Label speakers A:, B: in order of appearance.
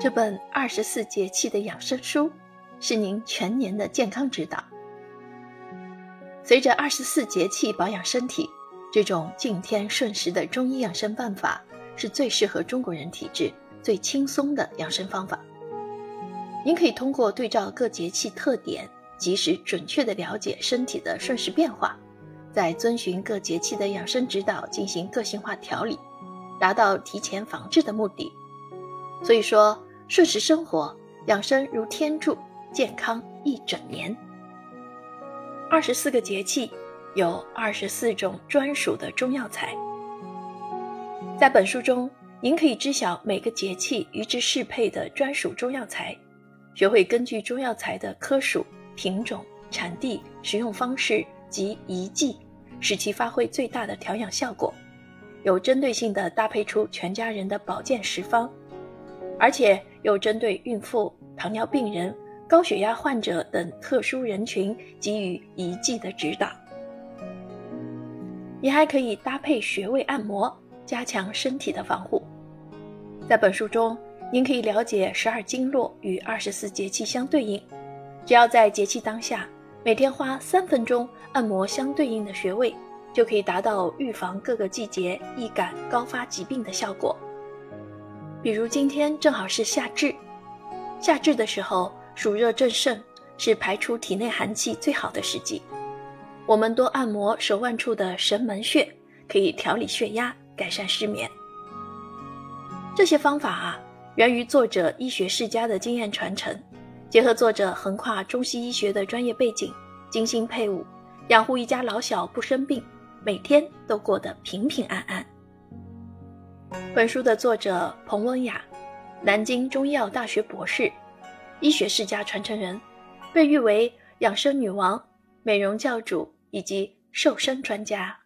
A: 这本二十四节气的养生书，是您全年的健康指导。随着二十四节气保养身体，这种敬天顺时的中医养生办法，是最适合中国人体质、最轻松的养生方法。您可以通过对照各节气特点，及时准确地了解身体的顺时变化，再遵循各节气的养生指导进行个性化调理，达到提前防治的目的。所以说，顺时生活，养生如天助，健康一整年。二十四个节气，有二十四种专属的中药材。在本书中，您可以知晓每个节气与之适配的专属中药材。学会根据中药材的科属、品种、产地、使用方式及宜剂，使其发挥最大的调养效果，有针对性地搭配出全家人的保健食方，而且又针对孕妇、糖尿病人、高血压患者等特殊人群给予一剂的指导。你还可以搭配穴位按摩，加强身体的防护。在本书中。您可以了解十二经络与二十四节气相对应，只要在节气当下，每天花三分钟按摩相对应的穴位，就可以达到预防各个季节易感高发疾病的效果。比如今天正好是夏至，夏至的时候暑热正盛，是排出体内寒气最好的时机。我们多按摩手腕处的神门穴，可以调理血压，改善失眠。这些方法啊。源于作者医学世家的经验传承，结合作者横跨中西医学的专业背景，精心配伍，养护一家老小不生病，每天都过得平平安安。本书的作者彭温雅，南京中医药大学博士，医学世家传承人，被誉为养生女王、美容教主以及瘦身专家。